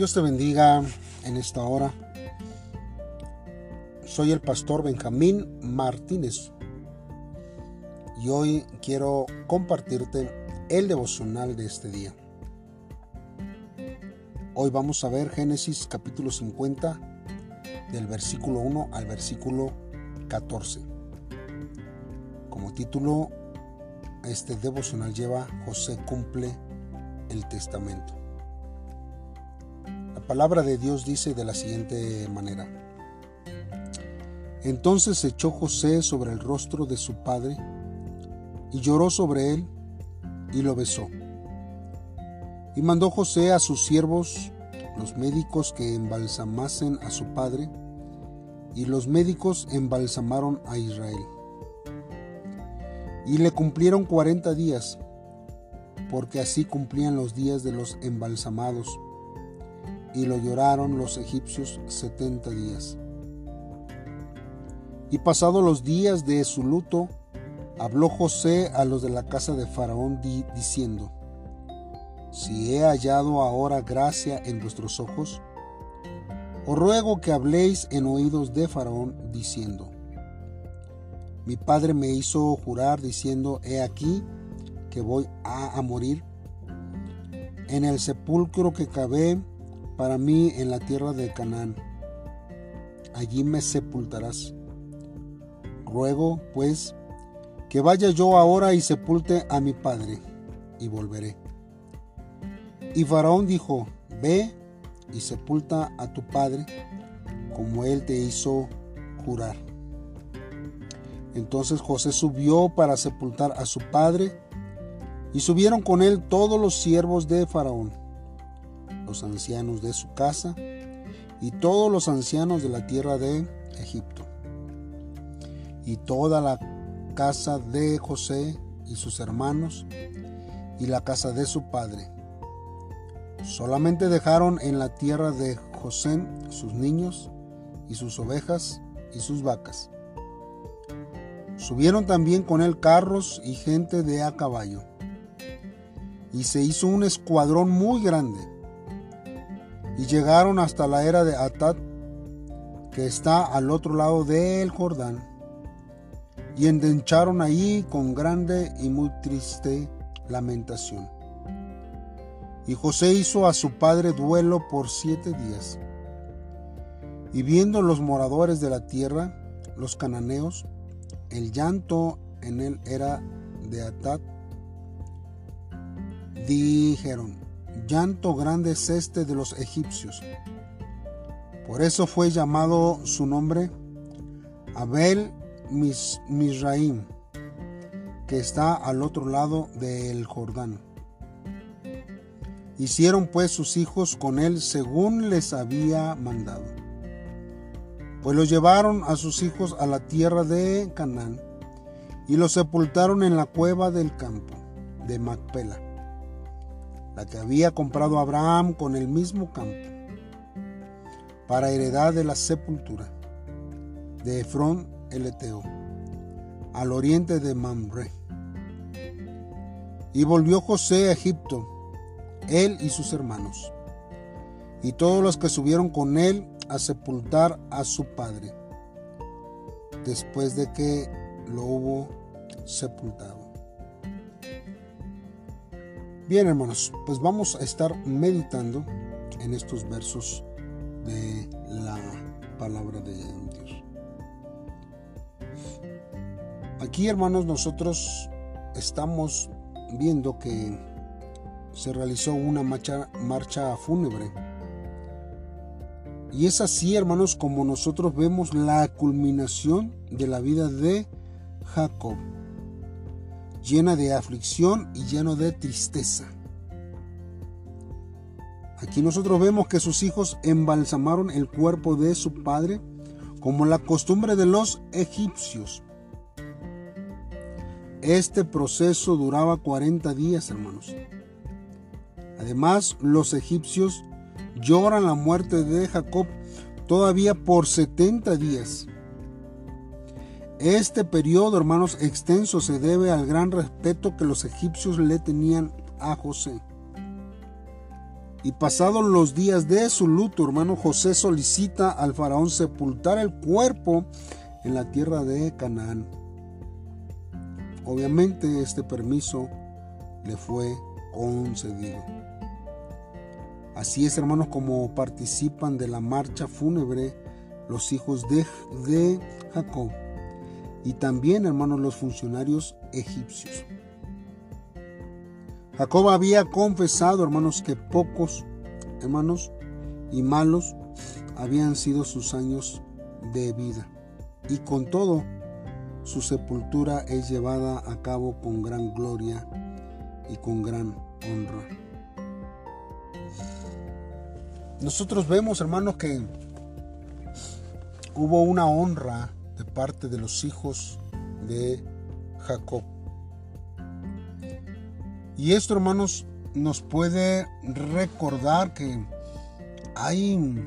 Dios te bendiga en esta hora. Soy el pastor Benjamín Martínez y hoy quiero compartirte el devocional de este día. Hoy vamos a ver Génesis capítulo 50 del versículo 1 al versículo 14. Como título, este devocional lleva José cumple el testamento. La palabra de Dios dice de la siguiente manera. Entonces echó José sobre el rostro de su padre y lloró sobre él y lo besó. Y mandó José a sus siervos, los médicos, que embalsamasen a su padre, y los médicos embalsamaron a Israel. Y le cumplieron cuarenta días, porque así cumplían los días de los embalsamados, y lo lloraron los egipcios setenta días. Y pasados los días de su luto, habló José a los de la casa de Faraón diciendo, Si he hallado ahora gracia en vuestros ojos, os ruego que habléis en oídos de Faraón diciendo, Mi padre me hizo jurar diciendo, He aquí que voy a, morir en el sepulcro que cavé para mí en la tierra de Canaán. Allí me sepultarás. Ruego, pues, que vaya yo ahora y sepulte a mi padre, y volveré. Y Faraón dijo, Ve y sepulta a tu padre, como él te hizo jurar. Entonces José subió para sepultar a su padre, y subieron con él todos los siervos de Faraón, los ancianos de su casa, y todos los ancianos de la tierra de Egipto y toda la casa de José y sus hermanos y la casa de su padre. Solamente dejaron en la tierra de José sus niños y sus ovejas y sus vacas. Subieron también con él carros y gente de a caballo. Y se hizo un escuadrón muy grande. Y llegaron hasta la era de Atad, que está al otro lado del Jordán y endencharon allí con grande y muy triste lamentación. Y José hizo a su padre duelo por siete días. Y viendo los moradores de la tierra, los cananeos, el llanto en él era de Atad, dijeron, llanto grande es este de los egipcios. Por eso fue llamado su nombre Abel Misraim, que está al otro lado del Jordán. Hicieron pues sus hijos con él según les había mandado. Pues los llevaron a sus hijos a la tierra de Canaán y los sepultaron en la cueva del campo de Macpela, la que había comprado Abraham con el mismo campo, para heredad de la sepultura de Efrón el Eteo, al oriente de Mamre. Y volvió José a Egipto, él y sus hermanos, y todos los que subieron con él a sepultar a su padre, después de que lo hubo sepultado. Bien hermanos, pues vamos a estar meditando en estos versos de la palabra de Dios. Aquí, hermanos, nosotros estamos viendo que se realizó una marcha, marcha fúnebre. Y es así, hermanos, como nosotros vemos la culminación de la vida de Jacob, llena de aflicción y lleno de tristeza. Aquí nosotros vemos que sus hijos embalsamaron el cuerpo de su padre como la costumbre de los egipcios. Este proceso duraba 40 días, hermanos. Además, los egipcios lloran la muerte de Jacob todavía por 70 días. Este periodo, hermanos, extenso se debe al gran respeto que los egipcios le tenían a José. Y pasados los días de su luto, hermano José solicita al faraón sepultar el cuerpo en la tierra de Canaán. Obviamente este permiso le fue concedido. Así es, hermanos, como participan de la marcha fúnebre los hijos de, de Jacob y también, hermanos, los funcionarios egipcios. Jacob había confesado, hermanos, que pocos, hermanos, y malos habían sido sus años de vida. Y con todo, su sepultura es llevada a cabo con gran gloria y con gran honra. Nosotros vemos, hermanos, que hubo una honra de parte de los hijos de Jacob. Y esto, hermanos, nos puede recordar que hay,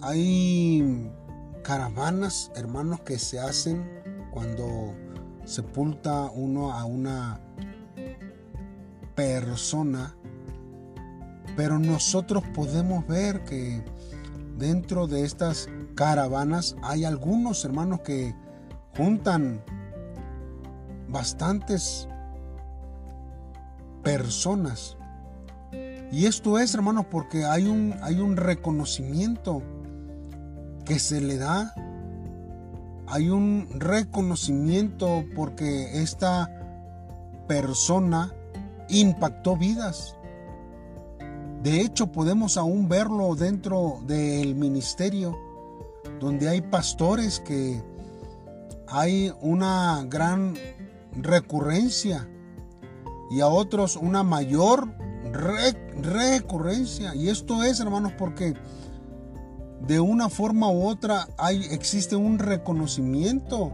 hay caravanas, hermanos, que se hacen cuando sepulta uno a una persona, pero nosotros podemos ver que dentro de estas caravanas hay algunos hermanos que juntan bastantes personas. Y esto es, hermanos, porque hay un, hay un reconocimiento que se le da. Hay un reconocimiento porque esta persona impactó vidas. De hecho, podemos aún verlo dentro del ministerio, donde hay pastores que hay una gran recurrencia y a otros una mayor recurrencia. Y esto es, hermanos, porque de una forma u otra hay, existe un reconocimiento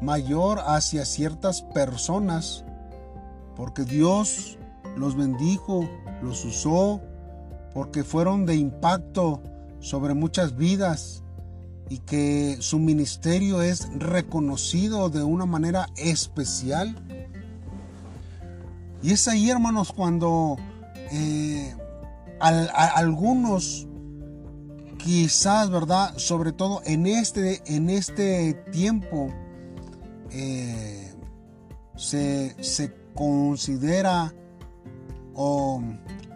mayor hacia ciertas personas, porque Dios los bendijo, los usó, porque fueron de impacto sobre muchas vidas y que su ministerio es reconocido de una manera especial. Y es ahí, hermanos, cuando eh, algunos, quizás, ¿verdad? Sobre todo en este, en este tiempo, eh, se, se considera, o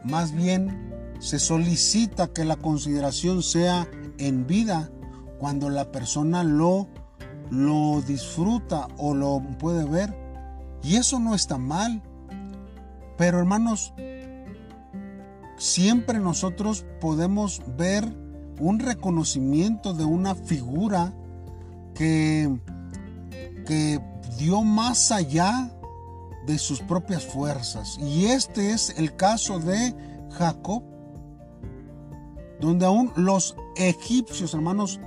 más bien se solicita que la consideración sea en vida cuando la persona lo, lo disfruta o lo puede ver. Y eso no está mal. Pero hermanos, siempre nosotros podemos ver un reconocimiento de una figura que, que dio más allá de sus propias fuerzas. Y este es el caso de Jacob, donde aún los egipcios, hermanos,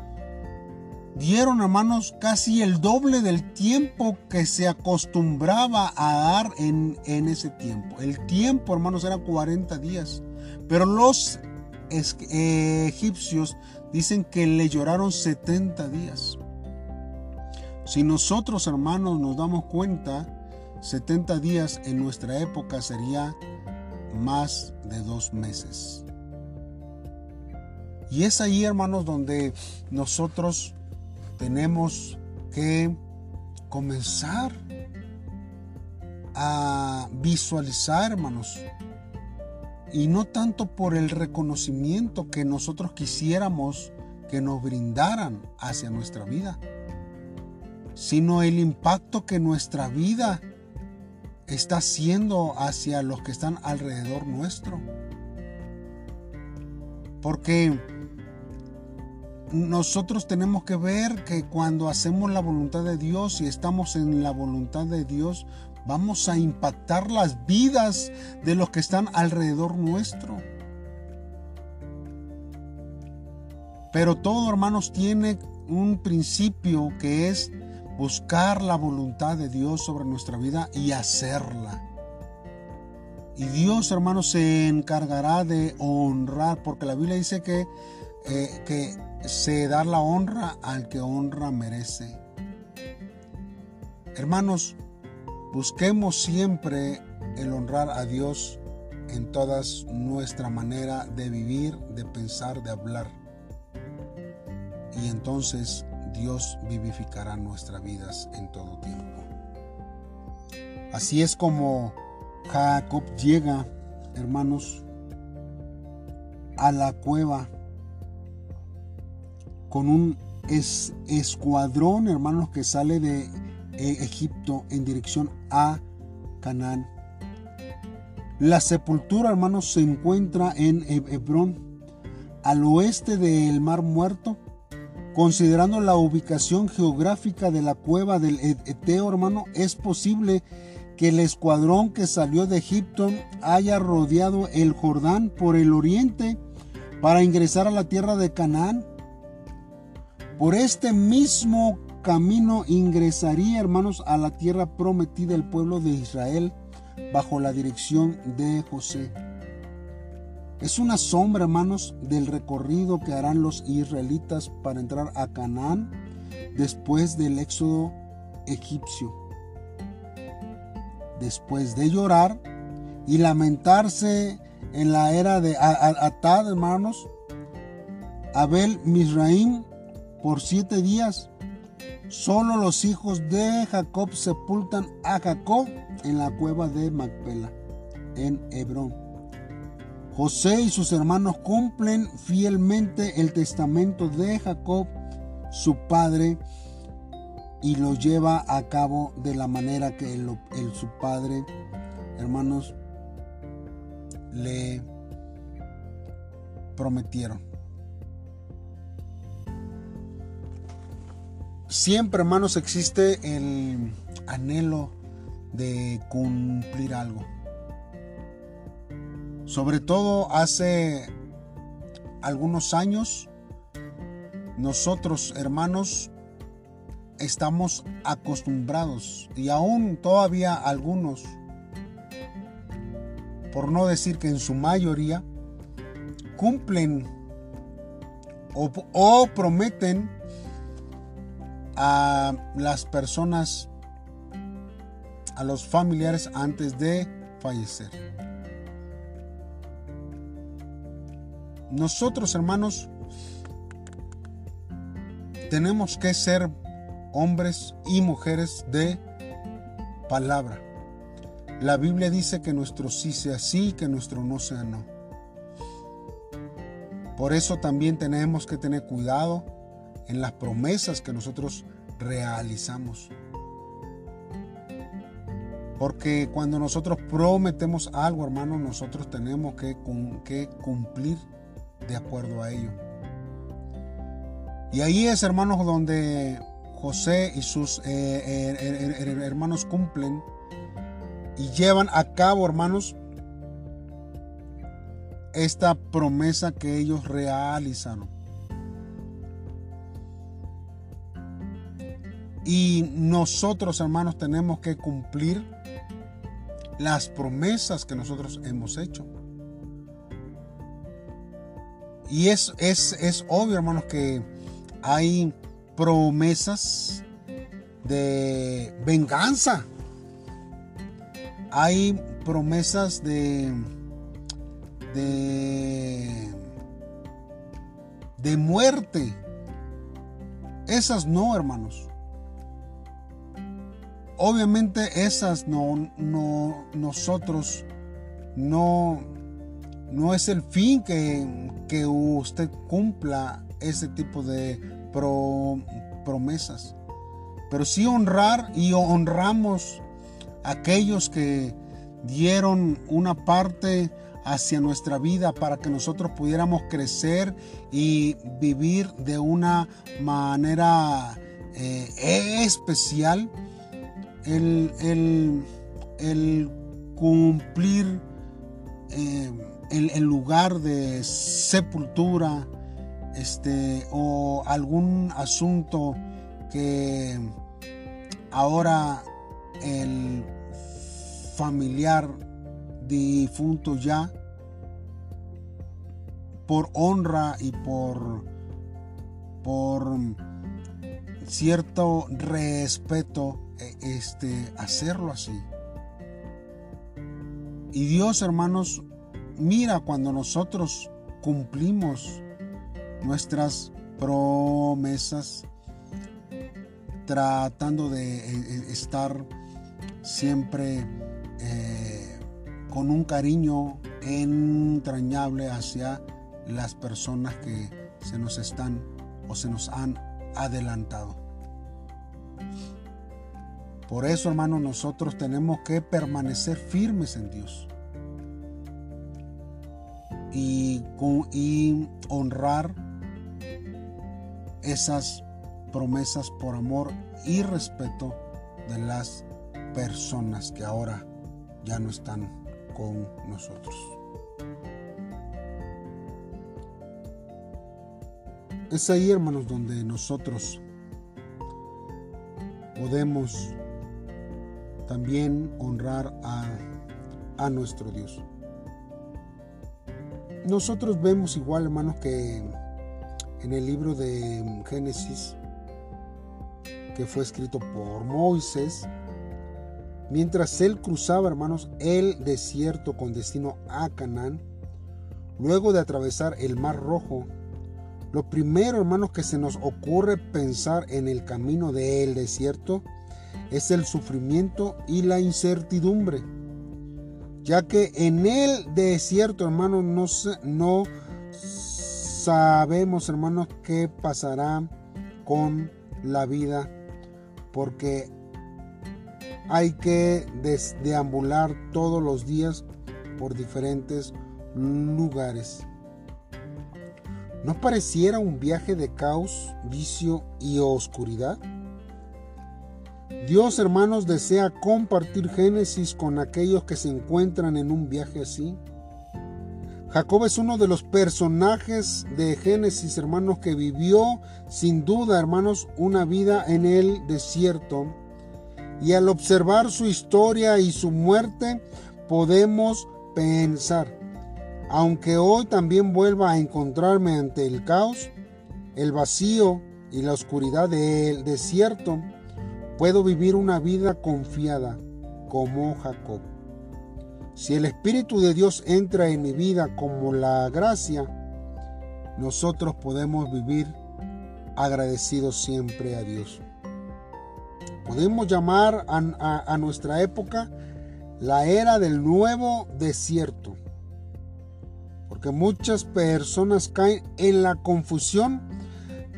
dieron, hermanos, casi el doble del tiempo que se acostumbraba a dar en, en ese tiempo. El tiempo, hermanos, era 40 días. Pero los egipcios dicen que le lloraron 70 días. Si nosotros, hermanos, nos damos cuenta, 70 días en nuestra época sería más de dos meses. Y es ahí, hermanos, donde nosotros tenemos que comenzar a visualizar, hermanos, y no tanto por el reconocimiento que nosotros quisiéramos que nos brindaran hacia nuestra vida, sino el impacto que nuestra vida está haciendo hacia los que están alrededor nuestro. Porque nosotros tenemos que ver que cuando hacemos la voluntad de Dios y estamos en la voluntad de Dios, vamos a impactar las vidas de los que están alrededor nuestro. Pero todo, hermanos, tiene un principio que es buscar la voluntad de Dios sobre nuestra vida y hacerla. Y Dios, hermanos, se encargará de honrar, porque la Biblia dice que, eh, que se da la honra al que honra merece. Hermanos, busquemos siempre el honrar a Dios en toda nuestra manera de vivir, de pensar, de hablar. Y entonces Dios vivificará nuestras vidas en todo tiempo. Así es como Jacob llega, hermanos, a la cueva con un escuadrón, hermanos, que sale de eh, Egipto en dirección a Canaán. La sepultura, hermanos, se encuentra en Hebrón, al oeste del Mar Muerto. Considerando la ubicación geográfica de la cueva del Eteo, hermano, es posible que el escuadrón que salió de Egipto haya rodeado el Jordán por el oriente para ingresar a la tierra de Canaán. Por este mismo camino ingresaría, hermanos, a la tierra prometida el pueblo de Israel bajo la dirección de José. Es una sombra, hermanos, del recorrido que harán los israelitas para entrar a Canaán después del éxodo egipcio. Después de llorar y lamentarse en la era de Atad, hermanos, Abel Misraim por siete días Solo los hijos de Jacob sepultan a Jacob en la cueva de Macpela, en Hebrón. José y sus hermanos cumplen fielmente el testamento de Jacob, su padre, y lo lleva a cabo de la manera que su padre, hermanos, le prometieron. Siempre, hermanos, existe el anhelo de cumplir algo. Sobre todo hace algunos años, nosotros, hermanos, estamos acostumbrados y aún todavía algunos, por no decir que en su mayoría, cumplen o, o prometen a las personas, a los familiares antes de fallecer. Nosotros, hermanos, tenemos que ser hombres y mujeres de palabra. La Biblia dice que nuestro sí sea sí, que nuestro no sea no. Por eso también tenemos que tener cuidado en las promesas que nosotros realizamos. Porque cuando nosotros prometemos algo, hermano, nosotros tenemos que, que cumplir de acuerdo a ello. Y ahí es, hermanos, donde José y sus eh, eh, er, hermanos cumplen y llevan a cabo, hermanos, esta promesa que ellos realizaron. Y nosotros, hermanos, tenemos que cumplir las promesas que nosotros hemos hecho. Y es, es, es obvio, hermanos, que hay promesas de venganza. Hay promesas de, de, de muerte. Esas no, hermanos. Obviamente esas no, no, nosotros no, no es el fin que, usted cumpla ese tipo de promesas. Pero sí honrar y honramos a aquellos que dieron una parte hacia nuestra vida para que nosotros pudiéramos crecer y vivir de una manera eh, especial el, cumplir eh, el, lugar de sepultura este, o algún asunto que ahora el familiar difunto ya por honra y por por cierto respeto e, este, hacerlo así. Y Dios, hermanos, mira cuando nosotros cumplimos nuestras promesas, tratando de eh, eh, estar siempre eh, con un cariño entrañable hacia las personas que se nos están o se nos han adelantado. Por eso, hermano, nosotros tenemos que permanecer firmes en Dios y, y honrar esas promesas por amor y respeto de las personas que ahora ya no están con nosotros. Es ahí, hermanos, donde nosotros podemos también honrar a, a nuestro Dios. Nosotros vemos igual, hermanos, que en el libro de Génesis, que fue escrito por Moisés, mientras él cruzaba, hermanos, el desierto con destino a Canaán, luego de atravesar el Mar Rojo, lo primero, hermanos, que se nos ocurre pensar en el camino del desierto es el sufrimiento y la incertidumbre, ya que en el desierto, hermanos, no, no sabemos, hermanos, qué pasará con la vida, porque hay que deambular todos los días por diferentes lugares. ¿No pareciera un viaje de caos, vicio y oscuridad? Dios, hermanos, desea compartir Génesis con aquellos que se encuentran en un viaje así. Jacob es uno de los personajes de Génesis, hermanos, que vivió sin duda, hermanos, una vida en el desierto. Y al observar su historia y su muerte, podemos pensar, aunque hoy también vuelva a encontrarme ante el caos, el vacío y la oscuridad del desierto, puedo vivir una vida confiada como Jacob. Si el Espíritu de Dios entra en mi vida como la gracia, nosotros podemos vivir agradecidos siempre a Dios. Podemos llamar a, nuestra época la era del nuevo desierto, porque muchas personas caen en la confusión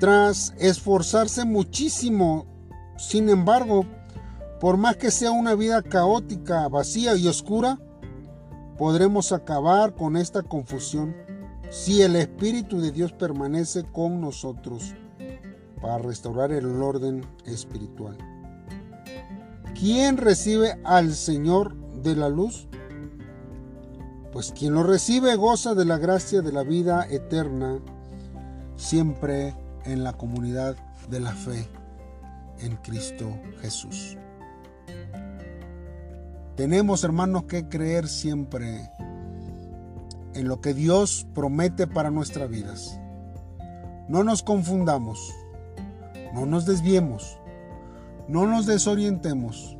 tras esforzarse muchísimo. Sin embargo, por más que sea una vida caótica, vacía y oscura, podremos acabar con esta confusión si el Espíritu de Dios permanece con nosotros para restaurar el orden espiritual. ¿Quién recibe al Señor de la luz? Pues quien lo recibe goza de la gracia de la vida eterna, siempre en la comunidad de la fe en Cristo Jesús. Tenemos, hermanos, que creer siempre en lo que Dios promete para nuestras vidas. No nos confundamos, no nos desviemos, no nos desorientemos.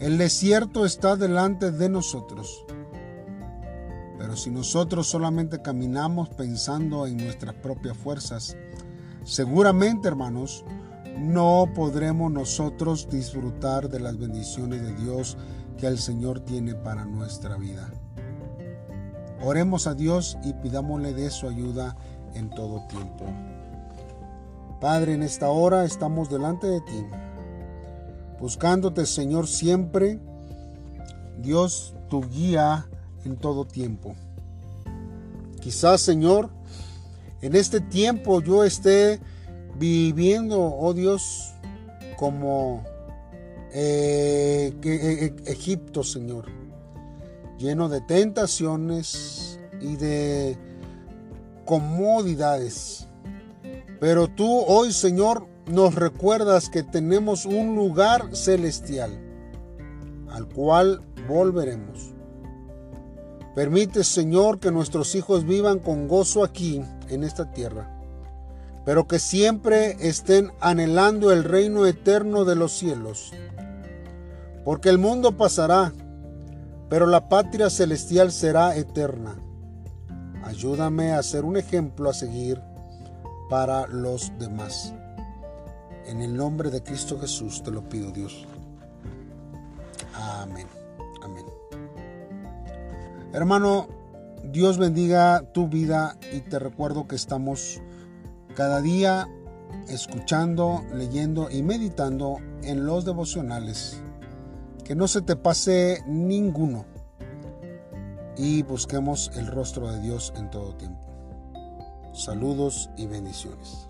El desierto está delante de nosotros. Pero si nosotros solamente caminamos pensando en nuestras propias fuerzas, seguramente, hermanos, no podremos nosotros disfrutar de las bendiciones de Dios que el Señor tiene para nuestra vida. Oremos a Dios y pidámosle de su ayuda en todo tiempo. Padre, en esta hora estamos delante de ti, buscándote, Señor, siempre, Dios, tu guía en todo tiempo. Quizás, Señor, en este tiempo yo esté viviendo, oh Dios, como eh, que, eh, Egipto, Señor, lleno de tentaciones y de comodidades. Pero tú hoy, Señor, nos recuerdas que tenemos un lugar celestial al cual volveremos. Permite, Señor, que nuestros hijos vivan con gozo aquí, en esta tierra, pero que siempre estén anhelando el reino eterno de los cielos porque el mundo pasará, pero la patria celestial será eterna. Ayúdame a ser un ejemplo a seguir para los demás. En el nombre de Cristo Jesús te lo pido, Dios. Amén. Amén. Hermano, Dios bendiga tu vida y te recuerdo que estamos cada día escuchando, leyendo y meditando en los devocionales. Que no se te pase ninguno y busquemos el rostro de Dios en todo tiempo. Saludos y bendiciones.